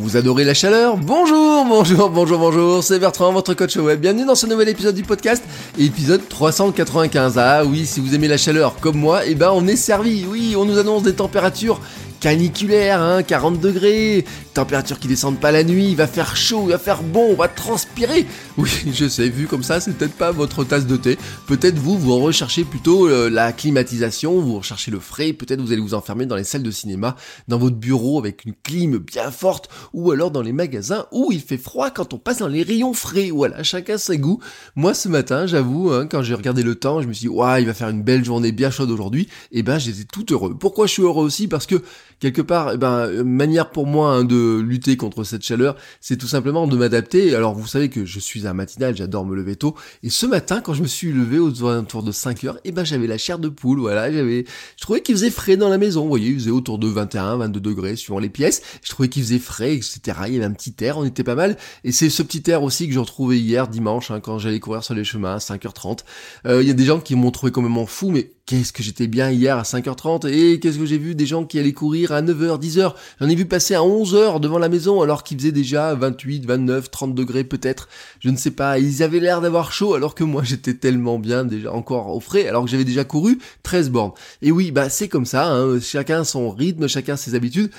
Vous adorez la chaleur Bonjour, bonjour, bonjour, bonjour, c'est Bertrand, votre coach web. Bienvenue dans ce nouvel épisode du podcast, épisode 395. Ah oui, si vous aimez la chaleur comme moi, eh ben on est servi. Oui, on nous annonce des températures caniculaire, hein, 40 degrés, température qui descendent pas la nuit, il va faire chaud, il va faire bon, on va transpirer. Oui, je sais, vu comme ça, c'est peut-être pas votre tasse de thé. Peut-être vous, vous recherchez plutôt euh, la climatisation, vous recherchez le frais, peut-être vous allez vous enfermer dans les salles de cinéma, dans votre bureau avec une clim bien forte, ou alors dans les magasins où il fait froid quand on passe dans les rayons frais. Voilà, chacun ses goûts. Moi, ce matin, j'avoue, hein, quand j'ai regardé le temps, je me suis dit, il va faire une belle journée bien chaude aujourd'hui. Et eh ben, j'étais tout heureux. Pourquoi je suis heureux aussi? Parce que quelque part, eh ben, manière pour moi hein, de lutter contre cette chaleur, c'est tout simplement de m'adapter. Alors vous savez que je suis un matinal, j'adore me lever tôt. Et ce matin, quand je me suis levé aux de 5 heures, eh ben j'avais la chair de poule, voilà, j'avais, je trouvais qu'il faisait frais dans la maison. Vous voyez, il faisait autour de 21, 22 degrés suivant les pièces. Je trouvais qu'il faisait frais, etc. Il y avait un petit air, on était pas mal. Et c'est ce petit air aussi que j'ai retrouvé hier dimanche, hein, quand j'allais courir sur les chemins à 5h30. Euh, il y a des gens qui m'ont trouvé complètement fou, mais qu'est-ce que j'étais bien hier à 5h30 et qu'est-ce que j'ai vu des gens qui allaient courir à 9h, 10h. J'en ai vu passer à 11h devant la maison alors qu'il faisait déjà 28, 29, 30 degrés peut-être. Je ne sais pas. Ils avaient l'air d'avoir chaud alors que moi j'étais tellement bien déjà encore au frais alors que j'avais déjà couru 13 bornes. Et oui, bah c'est comme ça. Hein. Chacun son rythme, chacun ses habitudes.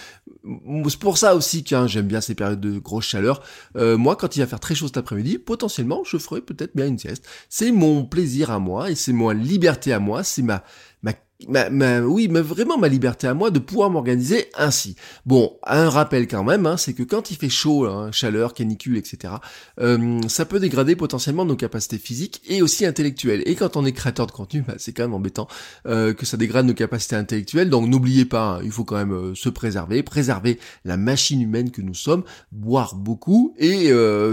C'est pour ça aussi que hein, j'aime bien ces périodes de grosse chaleur. Euh, moi, quand il va faire très chaud cet après-midi, potentiellement, je ferai peut-être bien une sieste. C'est mon plaisir à moi et c'est ma liberté à moi. C'est ma ma ma, oui, mais vraiment ma liberté à moi de pouvoir m'organiser ainsi. Bon, un rappel quand même, hein, c'est que quand il fait chaud, hein, chaleur, canicule, etc., euh, ça peut dégrader potentiellement nos capacités physiques et aussi intellectuelles. Et quand on est créateur de contenu, bah, c'est quand même embêtant euh, que ça dégrade nos capacités intellectuelles. Donc n'oubliez pas, hein, il faut quand même euh, se préserver, préserver la machine humaine que nous sommes, boire beaucoup et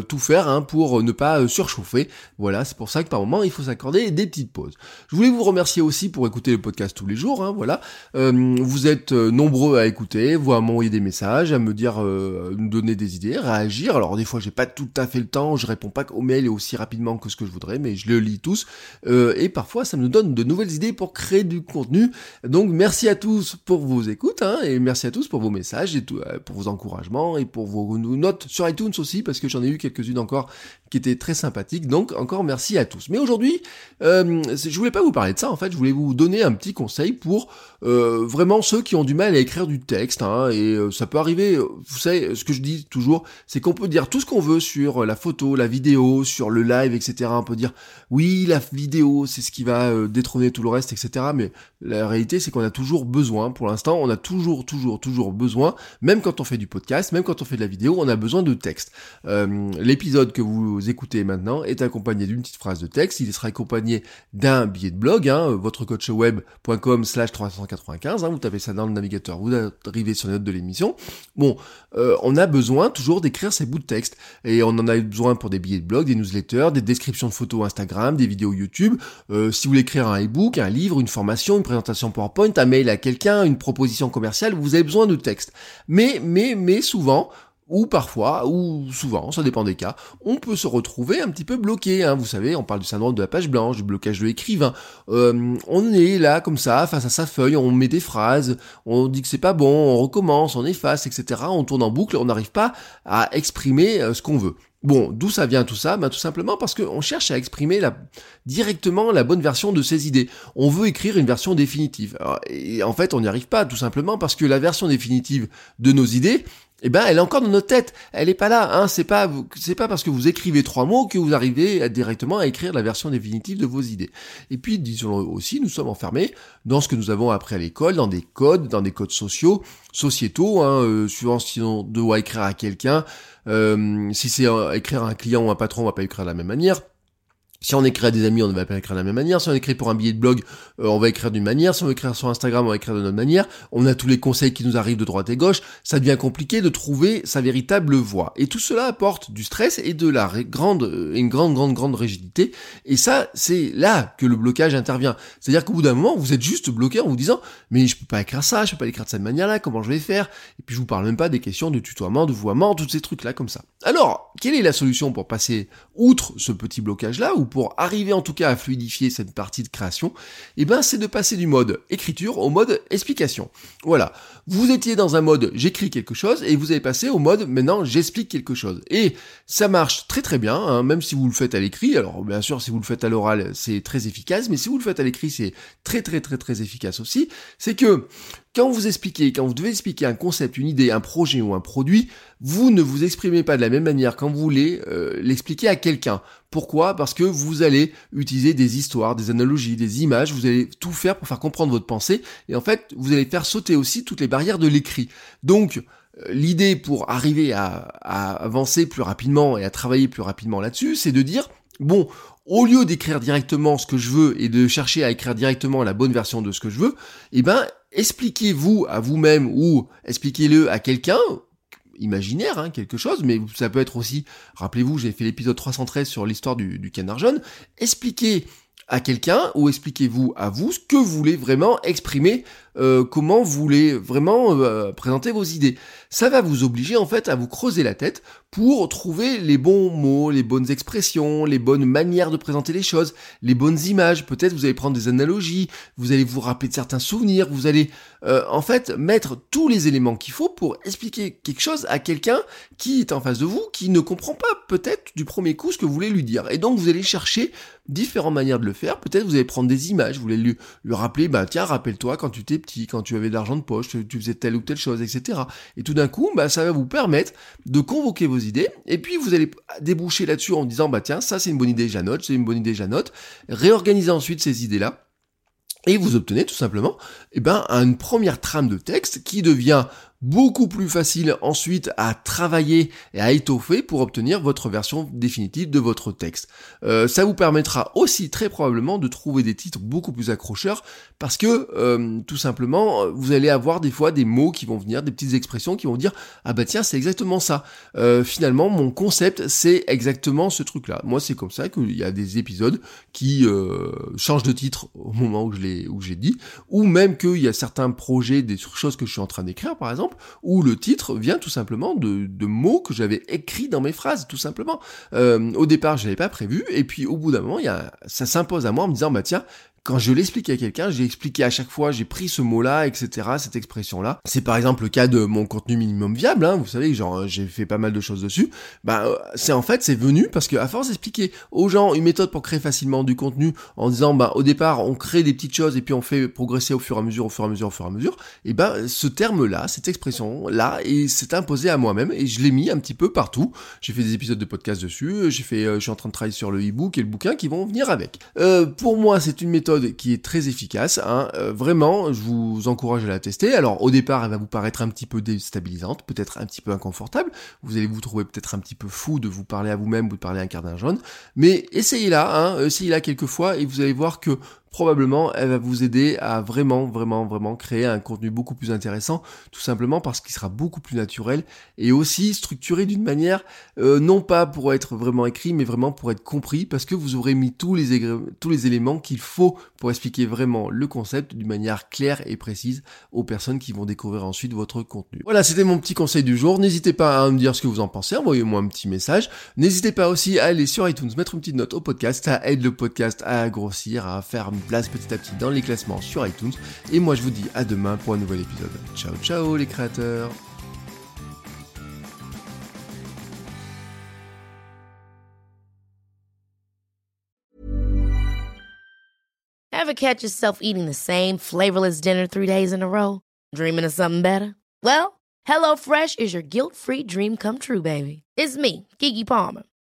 tout faire hein, pour ne pas surchauffer. Voilà, c'est pour ça que par moment il faut s'accorder des petites pauses. Je voulais vous remercier aussi pour écouter le podcast tous les jours, hein, voilà. Euh, vous êtes euh, nombreux à écouter, vous à m'envoyer des messages, à me dire, euh, nous donner des idées, réagir. Alors des fois j'ai pas tout à fait le temps, je réponds pas aux mails aussi rapidement que ce que je voudrais, mais je les lis tous. et parfois ça me donne de nouvelles idées pour créer du contenu. Donc merci à tous pour vos écoutes, hein, et merci à tous pour vos messages et tout, pour vos encouragements et pour vos notes sur iTunes aussi, parce que j'en ai eu quelques-unes encore qui étaient très sympathiques. Donc encore merci à tous. Mais aujourd'hui, je voulais pas vous parler de ça en fait, je voulais vous donner un petit conseil pour euh, vraiment ceux qui ont du mal à écrire du texte. Hein, et euh, ça peut arriver, euh, vous savez, ce que je dis toujours, c'est qu'on peut dire tout ce qu'on veut sur la photo, la vidéo, sur le live, etc. On peut dire oui, la vidéo, c'est ce qui va détrôner tout le reste, etc. Mais la réalité, c'est qu'on a toujours besoin, pour l'instant, on a toujours, toujours, toujours besoin, même quand on fait du podcast, même quand on fait de la vidéo, on a besoin de texte. L'épisode que vous écoutez maintenant est accompagné d'une petite phrase de texte, il sera accompagné d'un billet de blog, hein, votrecoachweb.com slash 395, hein, vous tapez ça dans le navigateur, vous arrivez sur les notes de l'émission. Bon, euh, on a besoin toujours d'écrire ces bouts de texte, et on en a besoin pour des billets de blog, des newsletters, des descriptions de photos Instagram, des vidéos YouTube, euh, si vous voulez écrire un e-book, un livre, une formation, une présentation PowerPoint, un mail à quelqu'un, une proposition commerciale, vous avez besoin de texte. Mais, mais, mais souvent, ou parfois, ou souvent, ça dépend des cas, on peut se retrouver un petit peu bloqué. Hein. Vous savez, on parle du syndrome de la page blanche, du blocage de l'écrivain. Euh, on est là comme ça, face à sa feuille, on met des phrases, on dit que c'est pas bon, on recommence, on efface, etc. On tourne en boucle, on n'arrive pas à exprimer euh, ce qu'on veut. Bon, d'où ça vient tout ça? Ben, Tout simplement parce qu'on cherche à exprimer directement la bonne version de ses idées. On veut écrire une version définitive. et en fait, on n'y arrive pas, tout simplement parce que la version définitive de nos idées, eh ben, elle est encore dans notre tête. Elle est pas là, hein. C'est pas, c'est pas parce que vous écrivez trois mots que vous arrivez directement à écrire la version définitive de vos idées. Et puis, disons aussi, nous sommes enfermés dans ce que nous avons appris à l'école, dans des codes, dans des codes sociaux, sociétaux, hein, euh, suivant si on doit écrire à quelqu'un, euh, si c'est écrire à un client ou un patron, on va pas écrire de la même manière Si on écrit à des amis, on ne va pas écrire de la même manière. Si on écrit pour un billet de blog, euh, on va écrire d'une manière. Si on écrit sur Instagram, on va écrire de notre manière. On a tous les conseils qui nous arrivent de droite et gauche. Ça devient compliqué de trouver sa véritable voie. Et tout cela apporte du stress et de la grande, euh, une grande, grande, grande rigidité. Et ça, c'est là que le blocage intervient. C'est-à-dire qu'au bout d'un moment, vous êtes juste bloqué en vous disant, mais je peux pas écrire ça, je peux pas écrire de cette manière-là, comment je vais faire? Et puis je vous parle même pas des questions de tutoiement, de vouvoiement, tous ces trucs-là comme ça. Alors, quelle est la solution pour passer outre ce petit blocage-là pour arriver en tout cas à fluidifier cette partie de création, eh ben c'est de passer du mode écriture au mode explication. Voilà. Vous étiez dans un mode j'écris quelque chose et vous avez passé au mode maintenant j'explique quelque chose. Et ça marche très très bien, hein, même si vous le faites à l'écrit. Alors bien sûr si vous le faites à l'oral c'est très efficace, mais si vous le faites à l'écrit c'est très très très très efficace aussi. C'est que quand vous expliquez, quand vous devez expliquer un concept, une idée, un projet ou un produit, vous ne vous exprimez pas de la même manière quand vous voulez euh, l'expliquer à quelqu'un. Pourquoi? Parce que vous allez utiliser des histoires, des analogies, des images, vous allez tout faire pour faire comprendre votre pensée, et en fait, vous allez faire sauter aussi toutes les barrières de l'écrit. Donc, euh, l'idée pour arriver à, avancer plus rapidement et à travailler plus rapidement là-dessus, c'est de dire, bon, au lieu d'écrire directement ce que je veux et de chercher à écrire directement la bonne version de ce que je veux, eh ben, expliquez-vous à vous-même ou expliquez-le à quelqu'un, imaginaire, hein, quelque chose, mais ça peut être aussi, rappelez-vous, j'ai fait l'épisode 313 sur l'histoire du, du canard jaune, expliquez à quelqu'un ou expliquez-vous à vous ce que vous voulez vraiment exprimer euh, comment vous voulez vraiment euh, présenter vos idées. Ça va vous obliger en fait à vous creuser la tête pour trouver les bons mots, les bonnes expressions, les bonnes manières de présenter les choses, les bonnes images. Peut-être vous allez prendre des analogies, vous allez vous rappeler de certains souvenirs, vous allez euh, en fait mettre tous les éléments qu'il faut pour expliquer quelque chose à quelqu'un qui est en face de vous, qui ne comprend pas peut-être du premier coup ce que vous voulez lui dire. Et donc vous allez chercher différentes manières de le faire. Peut-être vous allez prendre des images, vous lui, lui rappeler, bah tiens, rappelle-toi quand tu t'es quand tu avais de l'argent de poche, tu faisais telle ou telle chose, etc. Et tout d'un coup, bah, ça va vous permettre de convoquer vos idées, et puis vous allez déboucher là-dessus en disant, bah tiens, ça c'est une bonne idée, j'annote, c'est une bonne idée, j'annote, réorganiser ensuite ces idées-là, et vous obtenez tout simplement eh ben, une première trame de texte qui devient beaucoup plus facile ensuite à travailler et à étoffer pour obtenir votre version définitive de votre texte. Euh, ça vous permettra aussi très probablement de trouver des titres beaucoup plus accrocheurs parce que euh, tout simplement vous allez avoir des fois des mots qui vont venir, des petites expressions qui vont dire ah bah tiens c'est exactement ça. Euh, finalement mon concept c'est exactement ce truc là. Moi c'est comme ça qu'il y a des épisodes qui changent de titre au moment où je l'ai où j'ai dit ou même qu'il y a certains projets, des choses que je suis en train d'écrire par exemple où le titre vient tout simplement de, mots que j'avais écrits dans mes phrases, tout simplement. Euh, au départ, je n'avais pas prévu, et puis au bout d'un moment, ça s'impose à moi en me disant, bah tiens, quand je l'explique à quelqu'un, j'ai expliqué à chaque fois, j'ai pris ce mot-là, etc., cette expression-là. C'est par exemple le cas de mon contenu minimum viable, hein, vous savez, genre j'ai fait pas mal de choses dessus. Bah, euh, c'est en fait, c'est venu parce que à force d'expliquer aux gens une méthode pour créer facilement du contenu, en disant, bah, au départ, on crée des petites choses et puis on fait progresser au fur et à mesure, au fur et à mesure, au fur et à mesure. Et ben, ce terme-là, cette expression-là, et s'est imposé à moi-même et je l'ai mis un petit peu partout. J'ai fait des épisodes de podcast dessus, j'ai fait, euh, je suis en train de travailler sur le e-book et le bouquin qui vont venir avec. Euh, pour moi, c'est une méthode qui est très efficace. Hein. Euh, vraiment, je vous encourage à la tester. Alors au départ, elle va vous paraître un petit peu déstabilisante, peut-être un petit peu inconfortable. Vous allez vous trouver peut-être un petit peu fou de vous parler à vous-même ou de parler à un cardin jaune. Mais essayez-la, hein, essayez-la quelques fois et vous allez voir que probablement elle va vous aider à vraiment, vraiment, vraiment créer un contenu beaucoup plus intéressant, tout simplement parce qu'il sera beaucoup plus naturel et aussi structuré d'une manière euh, non pas pour être vraiment écrit, mais vraiment pour être compris, parce que vous aurez mis tous les, tous les éléments qu'il faut pour expliquer vraiment le concept d'une manière claire et précise aux personnes qui vont découvrir ensuite votre contenu. Voilà, c'était mon petit conseil du jour. N'hésitez pas à me dire ce que vous en pensez, envoyez-moi un petit message. N'hésitez pas aussi à aller sur iTunes, mettre une petite note au podcast, ça aide le podcast à grossir, à faire place petit à petit dans les classements sur iTunes. Et moi je vous dis à demain pour un nouvel épisode. Ciao ciao les créateurs Ever catch yourself eating the same flavorless dinner three days in a row? Dreaming of something better? Well, HelloFresh is your guilt-free dream come true, baby. It's me, Kiki Palmer.